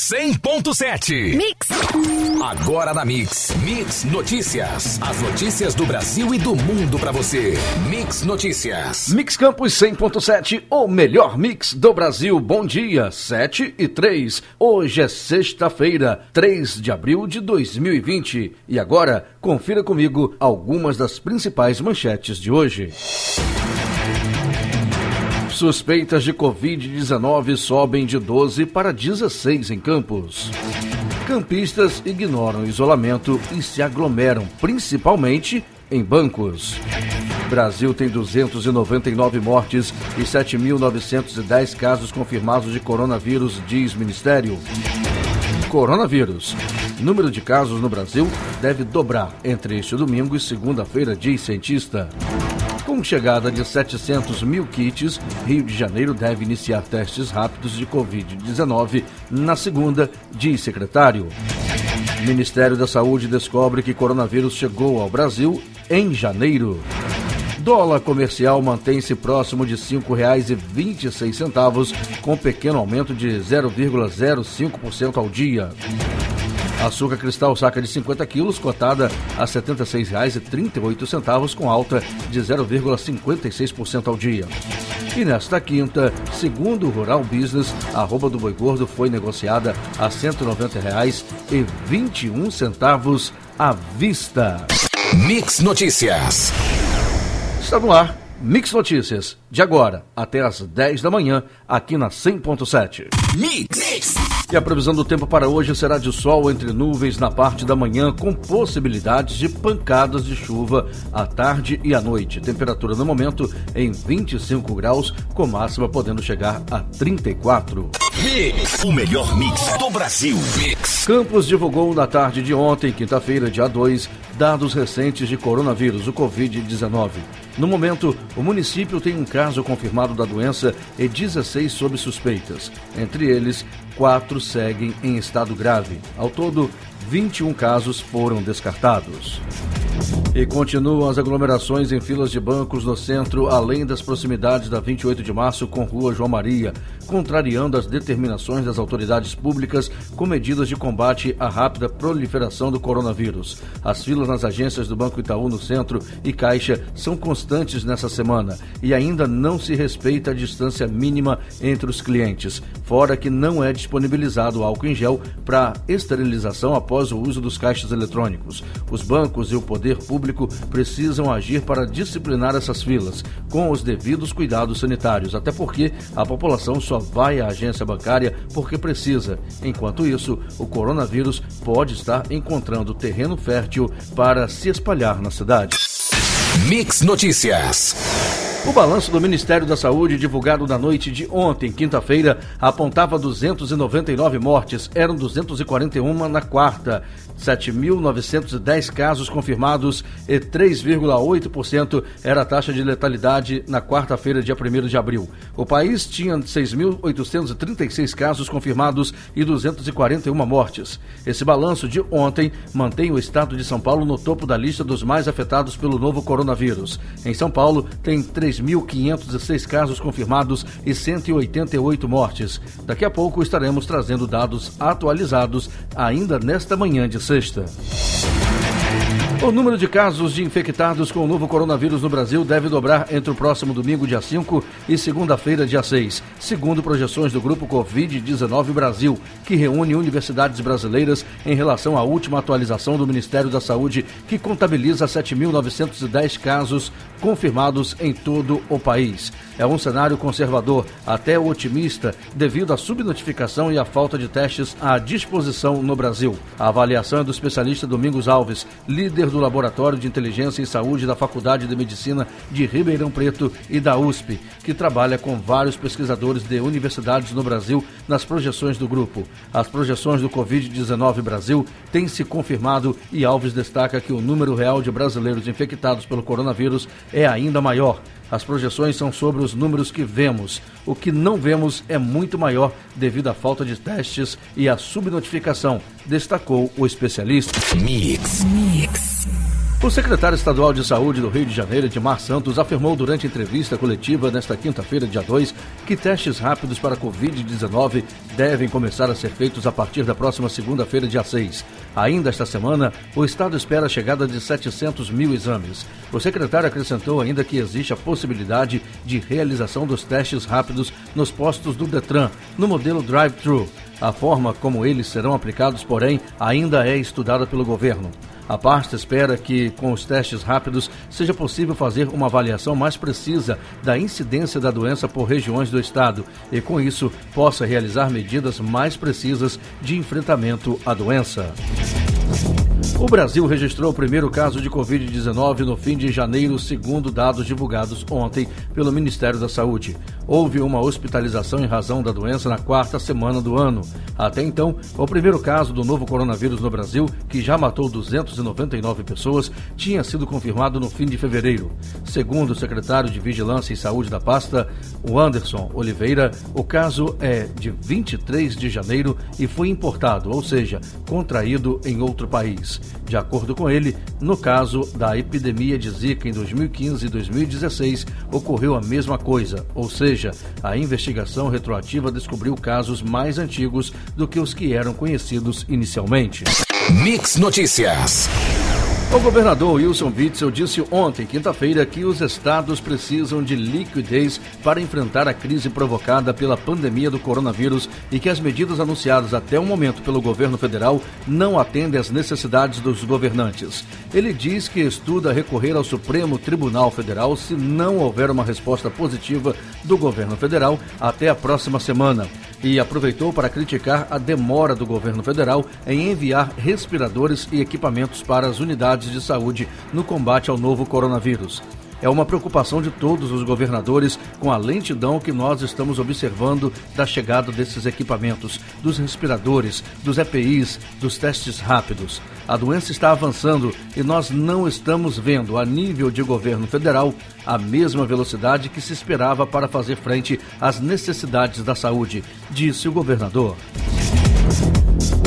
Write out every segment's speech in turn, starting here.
100.7. Mix. Agora na Mix. Mix Notícias. As notícias do Brasil e do mundo para você. Mix Notícias. Mix Campus 100.7, o melhor mix do Brasil. Bom dia, 7 e 3. Hoje é sexta-feira, 3 de abril de 2020. E agora, confira comigo algumas das principais manchetes de hoje. Suspeitas de Covid-19 sobem de 12 para 16 em Campos. Campistas ignoram isolamento e se aglomeram, principalmente em bancos. Brasil tem 299 mortes e 7.910 casos confirmados de coronavírus, diz Ministério. Coronavírus. Número de casos no Brasil deve dobrar entre este domingo e segunda-feira, diz cientista. Com chegada de 700 mil kits, Rio de Janeiro deve iniciar testes rápidos de Covid-19 na segunda, diz secretário. Ministério da Saúde descobre que coronavírus chegou ao Brasil em janeiro. Dólar comercial mantém-se próximo de R$ 5,26, com pequeno aumento de 0,05% ao dia. Açúcar cristal saca de 50 quilos, cotada a R$ 76,38, com alta de 0,56% ao dia. E nesta quinta, segundo o Rural Business, a arroba do boi gordo foi negociada a R$ 190,21 à vista. Mix Notícias. Está no ar, Mix Notícias, de agora até às 10 da manhã, aqui na 100.7. Mix. E a previsão do tempo para hoje será de sol entre nuvens na parte da manhã, com possibilidades de pancadas de chuva à tarde e à noite. Temperatura no momento em 25 graus, com máxima podendo chegar a 34. Mix. O melhor mix do Brasil. Mix. Campos divulgou na tarde de ontem, quinta-feira, dia 2, dados recentes de coronavírus, o Covid-19. No momento, o município tem um caso confirmado da doença e 16 sob suspeitas. Entre eles, quatro seguem em estado grave. Ao todo, 21 casos foram descartados. E continuam as aglomerações em filas de bancos no centro, além das proximidades da 28 de março com Rua João Maria, contrariando as determinações das autoridades públicas com medidas de combate à rápida proliferação do coronavírus. As filas nas agências do Banco Itaú no centro e Caixa são constantes nessa semana e ainda não se respeita a distância mínima entre os clientes, fora que não é disponibilizado álcool em gel para esterilização após o uso dos caixas eletrônicos. Os bancos e o poder público precisam agir para disciplinar essas filas, com os devidos cuidados sanitários, até porque a população só vai à agência bancária porque precisa. Enquanto isso, o coronavírus pode estar encontrando terreno fértil para se espalhar na cidade. Mix Notícias. O balanço do Ministério da Saúde, divulgado na noite de ontem, quinta-feira, apontava 299 mortes, eram 241 na quarta. 7.910 casos confirmados e 3,8% era a taxa de letalidade na quarta-feira, dia 1 de abril. O país tinha 6.836 casos confirmados e 241 mortes. Esse balanço de ontem mantém o estado de São Paulo no topo da lista dos mais afetados pelo novo coronavírus. Em São Paulo, tem 3.506 casos confirmados e 188 mortes. Daqui a pouco estaremos trazendo dados atualizados ainda nesta manhã de sexta. O número de casos de infectados com o novo coronavírus no Brasil deve dobrar entre o próximo domingo, dia 5, e segunda-feira, dia 6, segundo projeções do grupo Covid-19 Brasil, que reúne universidades brasileiras em relação à última atualização do Ministério da Saúde, que contabiliza 7.910 casos confirmados em todo o país. É um cenário conservador, até otimista, devido à subnotificação e à falta de testes à disposição no Brasil. A avaliação é do especialista Domingos Alves, líder do Laboratório de Inteligência e Saúde da Faculdade de Medicina de Ribeirão Preto e da USP, que trabalha com vários pesquisadores de universidades no Brasil nas projeções do grupo. As projeções do Covid-19 Brasil têm se confirmado e Alves destaca que o número real de brasileiros infectados pelo coronavírus é ainda maior. As projeções são sobre os números que vemos. O que não vemos é muito maior devido à falta de testes e à subnotificação, destacou o especialista. Mix. Mix. O secretário estadual de Saúde do Rio de Janeiro, Edmar Santos, afirmou durante entrevista coletiva nesta quinta-feira, dia 2, que testes rápidos para Covid-19 devem começar a ser feitos a partir da próxima segunda-feira, dia 6. Ainda esta semana, o Estado espera a chegada de 700 mil exames. O secretário acrescentou ainda que existe a possibilidade de realização dos testes rápidos nos postos do Detran, no modelo drive-thru. A forma como eles serão aplicados, porém, ainda é estudada pelo governo. A pasta espera que, com os testes rápidos, seja possível fazer uma avaliação mais precisa da incidência da doença por regiões do estado e, com isso, possa realizar medidas mais precisas de enfrentamento à doença. O Brasil registrou o primeiro caso de Covid-19 no fim de janeiro, segundo dados divulgados ontem pelo Ministério da Saúde. Houve uma hospitalização em razão da doença na quarta semana do ano. Até então, o primeiro caso do novo coronavírus no Brasil, que já matou 299 pessoas, tinha sido confirmado no fim de fevereiro. Segundo o secretário de Vigilância e Saúde da pasta, o Anderson Oliveira, o caso é de 23 de janeiro e foi importado, ou seja, contraído em outro país. De acordo com ele, no caso da epidemia de Zika em 2015 e 2016, ocorreu a mesma coisa, ou seja, a investigação retroativa descobriu casos mais antigos do que os que eram conhecidos inicialmente. Mix Notícias. O governador Wilson Witzel disse ontem, quinta-feira, que os estados precisam de liquidez para enfrentar a crise provocada pela pandemia do coronavírus e que as medidas anunciadas até o momento pelo governo federal não atendem às necessidades dos governantes. Ele diz que estuda recorrer ao Supremo Tribunal Federal se não houver uma resposta positiva do governo federal até a próxima semana e aproveitou para criticar a demora do governo federal em enviar respiradores e equipamentos para as unidades de saúde no combate ao novo coronavírus. É uma preocupação de todos os governadores com a lentidão que nós estamos observando da chegada desses equipamentos, dos respiradores, dos EPIs, dos testes rápidos. A doença está avançando e nós não estamos vendo, a nível de governo federal, a mesma velocidade que se esperava para fazer frente às necessidades da saúde, disse o governador.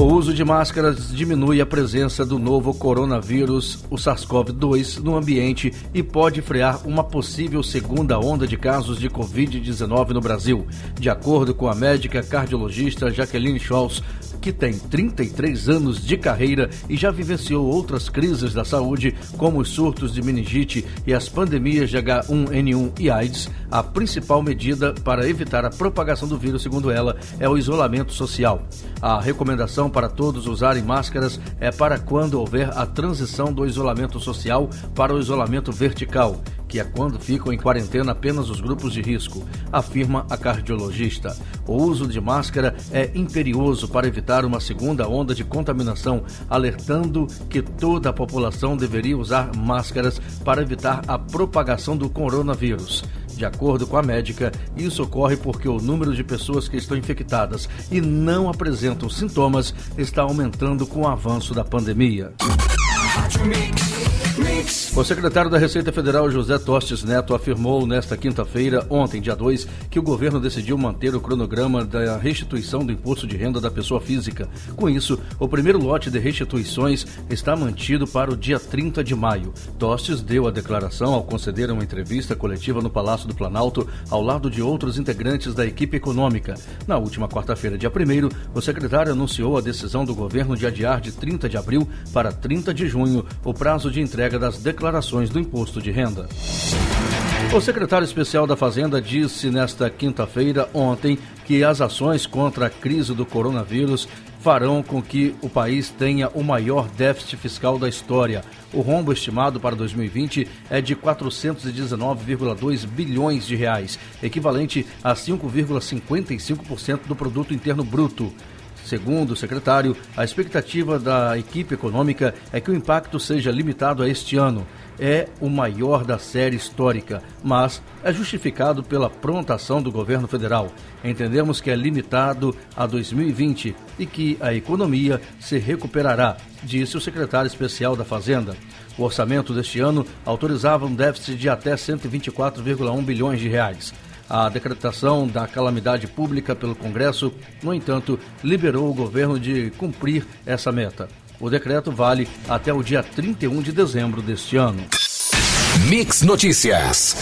O uso de máscaras diminui a presença do novo coronavírus, o SARS-CoV-2, no ambiente e pode frear uma possível segunda onda de casos de Covid-19 no Brasil, de acordo com a médica cardiologista Jaqueline Scholz, que tem 33 anos de carreira e já vivenciou outras crises da saúde, como os surtos de meningite e as pandemias de H1N1 e AIDS, a principal medida para evitar a propagação do vírus, segundo ela, é o isolamento social. A recomendação para todos usarem máscaras é para quando houver a transição do isolamento social para o isolamento vertical que é quando ficam em quarentena apenas os grupos de risco, afirma a cardiologista. O uso de máscara é imperioso para evitar uma segunda onda de contaminação, alertando que toda a população deveria usar máscaras para evitar a propagação do coronavírus. De acordo com a médica, isso ocorre porque o número de pessoas que estão infectadas e não apresentam sintomas está aumentando com o avanço da pandemia. O secretário da Receita Federal, José Tostes Neto, afirmou nesta quinta-feira, ontem, dia 2, que o governo decidiu manter o cronograma da restituição do imposto de renda da pessoa física. Com isso, o primeiro lote de restituições está mantido para o dia 30 de maio. Tostes deu a declaração ao conceder uma entrevista coletiva no Palácio do Planalto, ao lado de outros integrantes da equipe econômica. Na última quarta-feira, dia 1, o secretário anunciou a decisão do governo de adiar de 30 de abril para 30 de junho o prazo de entrega das declarações do imposto de renda. O secretário especial da Fazenda disse nesta quinta-feira, ontem, que as ações contra a crise do coronavírus farão com que o país tenha o maior déficit fiscal da história. O rombo estimado para 2020 é de 419,2 bilhões de reais, equivalente a 5,55% do produto interno bruto. Segundo o secretário, a expectativa da equipe econômica é que o impacto seja limitado a este ano. É o maior da série histórica, mas é justificado pela pronta ação do governo federal. Entendemos que é limitado a 2020 e que a economia se recuperará, disse o secretário especial da Fazenda. O orçamento deste ano autorizava um déficit de até 124,1 bilhões de reais. A decretação da calamidade pública pelo Congresso, no entanto, liberou o governo de cumprir essa meta. O decreto vale até o dia 31 de dezembro deste ano. Mix Notícias.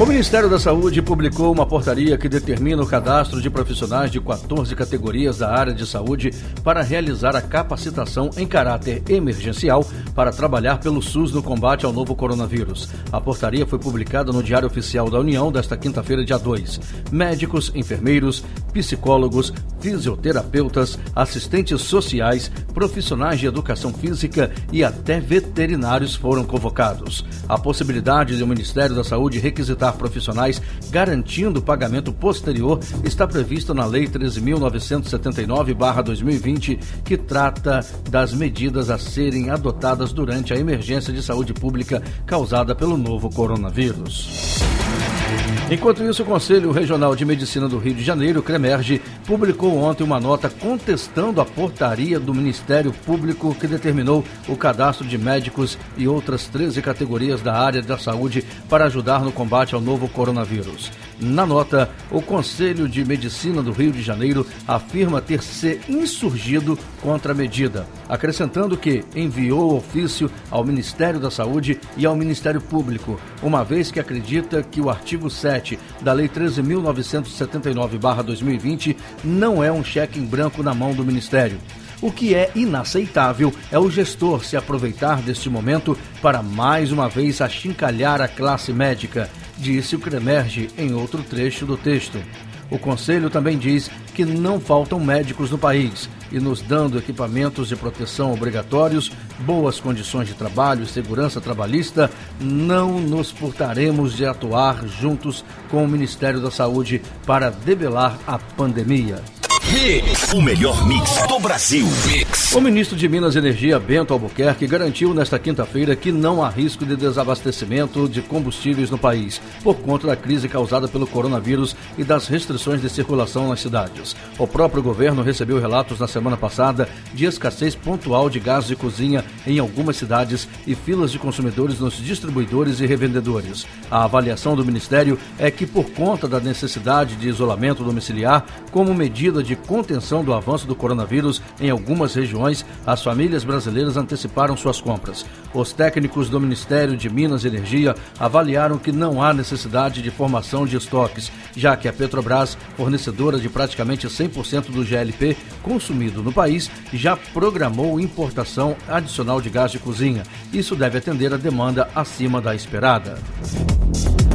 O Ministério da Saúde publicou uma portaria que determina o cadastro de profissionais de 14 categorias da área de saúde para realizar a capacitação em caráter emergencial para trabalhar pelo SUS no combate ao novo coronavírus. A portaria foi publicada no Diário Oficial da União desta quinta-feira, dia 2. Médicos, enfermeiros, psicólogos, fisioterapeutas, assistentes sociais, profissionais de educação física e até veterinários foram convocados. A possibilidade de o Ministério da Saúde requisitar profissionais garantindo o pagamento posterior está prevista na Lei 13.979-2020, que trata das medidas a serem adotadas durante a emergência de saúde pública causada pelo novo coronavírus. Enquanto isso, o Conselho Regional de Medicina do Rio de Janeiro, CREMERGE, publicou ontem uma nota contestando a portaria do Ministério Público que determinou o cadastro de médicos e outras 13 categorias da área da saúde para ajudar no combate ao novo coronavírus. Na nota, o Conselho de Medicina do Rio de Janeiro afirma ter se insurgido contra a medida, acrescentando que enviou ofício ao Ministério da Saúde e ao Ministério Público, uma vez que acredita que o artigo 7 da Lei 13.979-2020 não é um cheque em branco na mão do Ministério. O que é inaceitável é o gestor se aproveitar deste momento para mais uma vez achincalhar a classe médica disse o Cremerge em outro trecho do texto. O Conselho também diz que não faltam médicos no país e nos dando equipamentos de proteção obrigatórios, boas condições de trabalho e segurança trabalhista, não nos furtaremos de atuar juntos com o Ministério da Saúde para debelar a pandemia. O melhor mix do Brasil. Mix. O ministro de Minas e Energia, Bento Albuquerque, garantiu nesta quinta-feira que não há risco de desabastecimento de combustíveis no país, por conta da crise causada pelo coronavírus e das restrições de circulação nas cidades. O próprio governo recebeu relatos na semana passada de escassez pontual de gás de cozinha em algumas cidades e filas de consumidores nos distribuidores e revendedores. A avaliação do ministério é que, por conta da necessidade de isolamento domiciliar, como medida de contenção do avanço do coronavírus em algumas regiões, as famílias brasileiras anteciparam suas compras. Os técnicos do Ministério de Minas e Energia avaliaram que não há necessidade de formação de estoques, já que a Petrobras, fornecedora de praticamente 100% do GLP consumido no país, já programou importação adicional de gás de cozinha. Isso deve atender a demanda acima da esperada.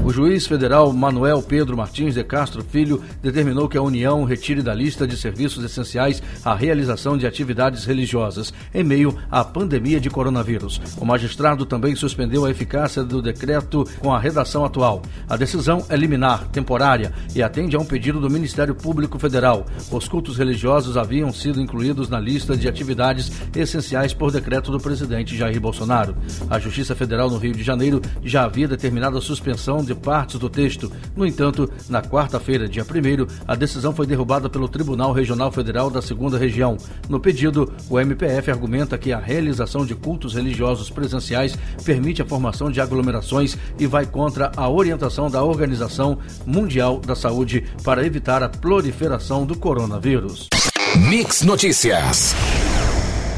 O juiz federal Manuel Pedro Martins de Castro Filho determinou que a União retire da lista de serviços essenciais a realização de atividades religiosas em meio à pandemia de coronavírus. O magistrado também suspendeu a eficácia do decreto com a redação atual. A decisão é liminar, temporária e atende a um pedido do Ministério Público Federal. Os cultos religiosos haviam sido incluídos na lista de atividades essenciais por decreto do presidente Jair Bolsonaro. A Justiça Federal no Rio de Janeiro já havia determinado a suspensão de partes do texto. No entanto, na quarta-feira, dia 1, a decisão foi derrubada pelo Tribunal Regional Federal da Segunda Região. No pedido, o MPF argumenta que a realização de cultos religiosos presenciais permite a formação de aglomerações e vai contra a orientação da Organização Mundial da Saúde para evitar a proliferação do coronavírus. Mix Notícias.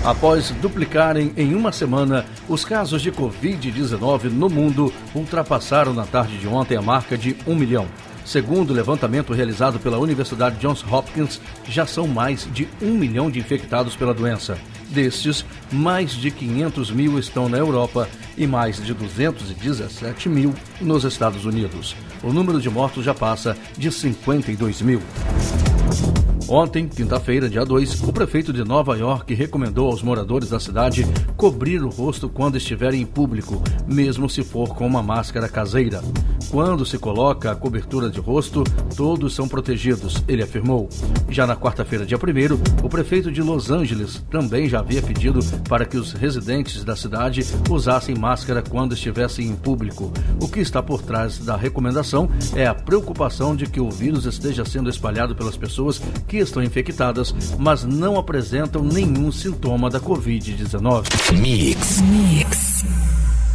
Após duplicarem em uma semana, os casos de Covid-19 no mundo ultrapassaram na tarde de ontem a marca de um milhão. Segundo o levantamento realizado pela Universidade Johns Hopkins, já são mais de um milhão de infectados pela doença. Destes, mais de 500 mil estão na Europa e mais de 217 mil nos Estados Unidos. O número de mortos já passa de 52 mil. Ontem, quinta-feira, dia 2, o prefeito de Nova York recomendou aos moradores da cidade cobrir o rosto quando estiverem em público, mesmo se for com uma máscara caseira. Quando se coloca a cobertura de rosto, todos são protegidos, ele afirmou. Já na quarta-feira, dia 1, o prefeito de Los Angeles também já havia pedido para que os residentes da cidade usassem máscara quando estivessem em público. O que está por trás da recomendação é a preocupação de que o vírus esteja sendo espalhado pelas pessoas que estão infectadas, mas não apresentam nenhum sintoma da Covid-19. Mix. Mix.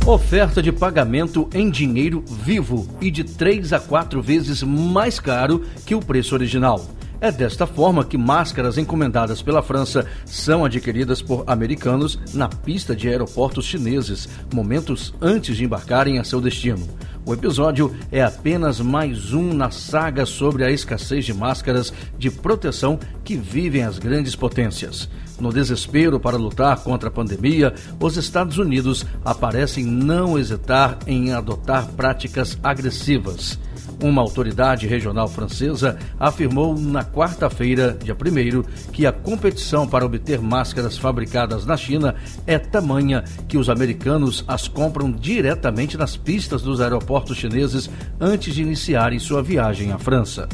Oferta de pagamento em dinheiro vivo e de 3 a 4 vezes mais caro que o preço original. É desta forma que máscaras encomendadas pela França são adquiridas por americanos na pista de aeroportos chineses, momentos antes de embarcarem a seu destino. O episódio é apenas mais um na saga sobre a escassez de máscaras de proteção que vivem as grandes potências. No desespero para lutar contra a pandemia, os Estados Unidos aparecem não hesitar em adotar práticas agressivas. Uma autoridade regional francesa afirmou na quarta-feira, dia 1, que a competição para obter máscaras fabricadas na China é tamanha que os americanos as compram diretamente nas pistas dos aeroportos chineses antes de iniciarem sua viagem à França.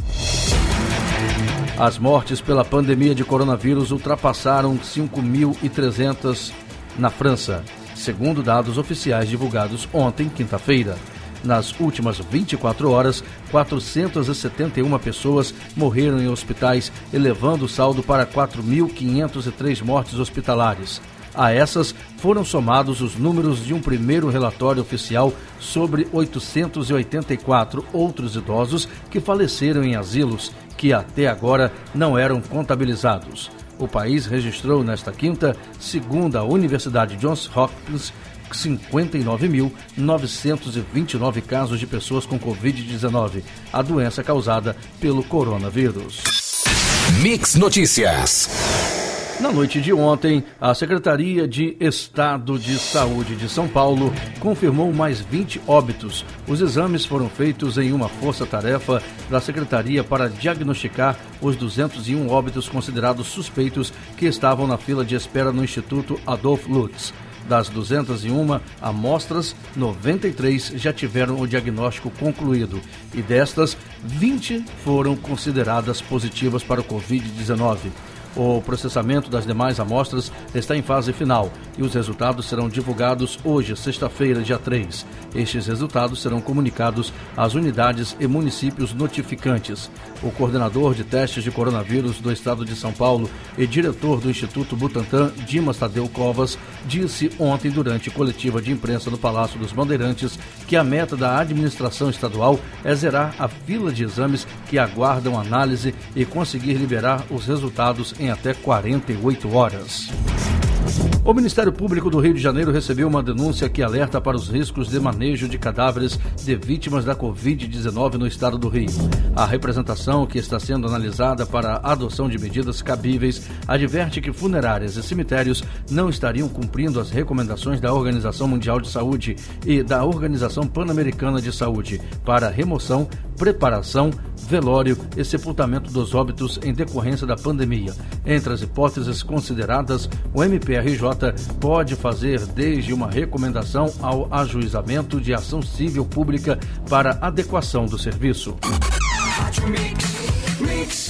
As mortes pela pandemia de coronavírus ultrapassaram 5.300 na França, segundo dados oficiais divulgados ontem, quinta-feira. Nas últimas 24 horas, 471 pessoas morreram em hospitais, elevando o saldo para 4.503 mortes hospitalares. A essas foram somados os números de um primeiro relatório oficial sobre 884 outros idosos que faleceram em asilos, que até agora não eram contabilizados. O país registrou nesta quinta, segundo a Universidade Johns Hopkins, 59.929 casos de pessoas com Covid-19, a doença causada pelo coronavírus. Mix Notícias. Na noite de ontem, a Secretaria de Estado de Saúde de São Paulo confirmou mais 20 óbitos. Os exames foram feitos em uma força-tarefa da Secretaria para diagnosticar os 201 óbitos considerados suspeitos que estavam na fila de espera no Instituto Adolf Lutz. Das 201 amostras, 93 já tiveram o diagnóstico concluído e destas, 20 foram consideradas positivas para o Covid-19. O processamento das demais amostras está em fase final e os resultados serão divulgados hoje, sexta-feira, dia 3. Estes resultados serão comunicados às unidades e municípios notificantes. O coordenador de testes de coronavírus do estado de São Paulo e diretor do Instituto Butantan, Dimas Tadeu Covas, disse ontem durante coletiva de imprensa no Palácio dos Bandeirantes que a meta da administração estadual é zerar a fila de exames que aguardam análise e conseguir liberar os resultados em até 48 horas. O Ministério Público do Rio de Janeiro recebeu uma denúncia que alerta para os riscos de manejo de cadáveres de vítimas da Covid-19 no estado do Rio. A representação, que está sendo analisada para a adoção de medidas cabíveis, adverte que funerárias e cemitérios não estariam cumprindo as recomendações da Organização Mundial de Saúde e da Organização Pan-Americana de Saúde para remoção, preparação, velório e sepultamento dos óbitos em decorrência da pandemia. Entre as hipóteses consideradas, o MPRJ pode fazer desde uma recomendação ao ajuizamento de ação civil pública para adequação do serviço.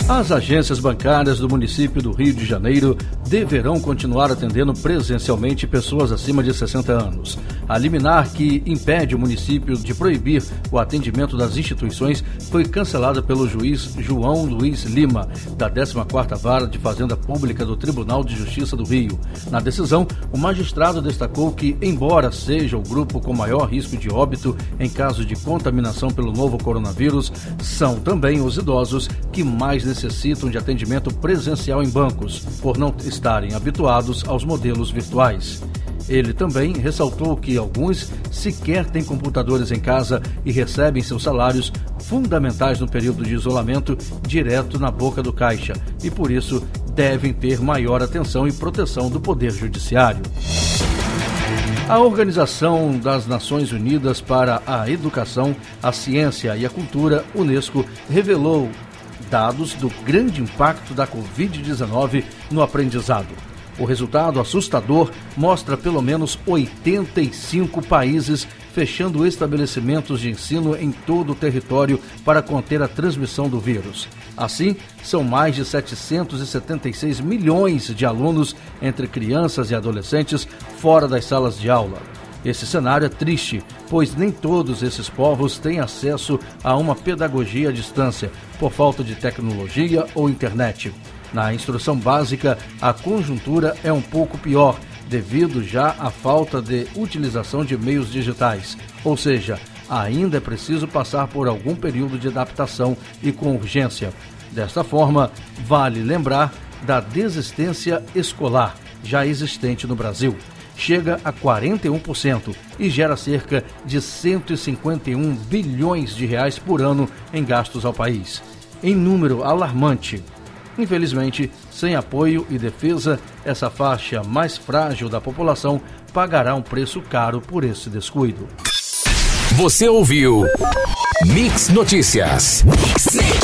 As agências bancárias do município do Rio de Janeiro deverão continuar atendendo presencialmente pessoas acima de 60 anos. A liminar que impede o município de proibir o atendimento das instituições foi cancelada pelo juiz João Luiz Lima, da 14ª Vara de Fazenda Pública do Tribunal de Justiça do Rio. Na decisão, o magistrado destacou que, embora seja o grupo com maior risco de óbito em caso de contaminação pelo novo coronavírus, são também os idosos que mais necessitam de atendimento presencial em bancos, por não estarem habituados aos modelos virtuais. Ele também ressaltou que alguns sequer têm computadores em casa e recebem seus salários fundamentais no período de isolamento direto na boca do caixa e, por isso, devem ter maior atenção e proteção do Poder Judiciário. A Organização das Nações Unidas para a Educação, a Ciência e a Cultura, Unesco, revelou dados do grande impacto da Covid-19 no aprendizado. O resultado assustador mostra pelo menos 85 países fechando estabelecimentos de ensino em todo o território para conter a transmissão do vírus. Assim, são mais de 776 milhões de alunos, entre crianças e adolescentes, fora das salas de aula. Esse cenário é triste, pois nem todos esses povos têm acesso a uma pedagogia à distância, por falta de tecnologia ou internet. Na instrução básica, a conjuntura é um pouco pior, devido já à falta de utilização de meios digitais. Ou seja, ainda é preciso passar por algum período de adaptação e com urgência. Desta forma, vale lembrar da desistência escolar, já existente no Brasil. Chega a 41% e gera cerca de 151 bilhões de reais por ano em gastos ao país. Em número alarmante. Infelizmente, sem apoio e defesa, essa faixa mais frágil da população pagará um preço caro por esse descuido. Você ouviu Mix Notícias. Mix.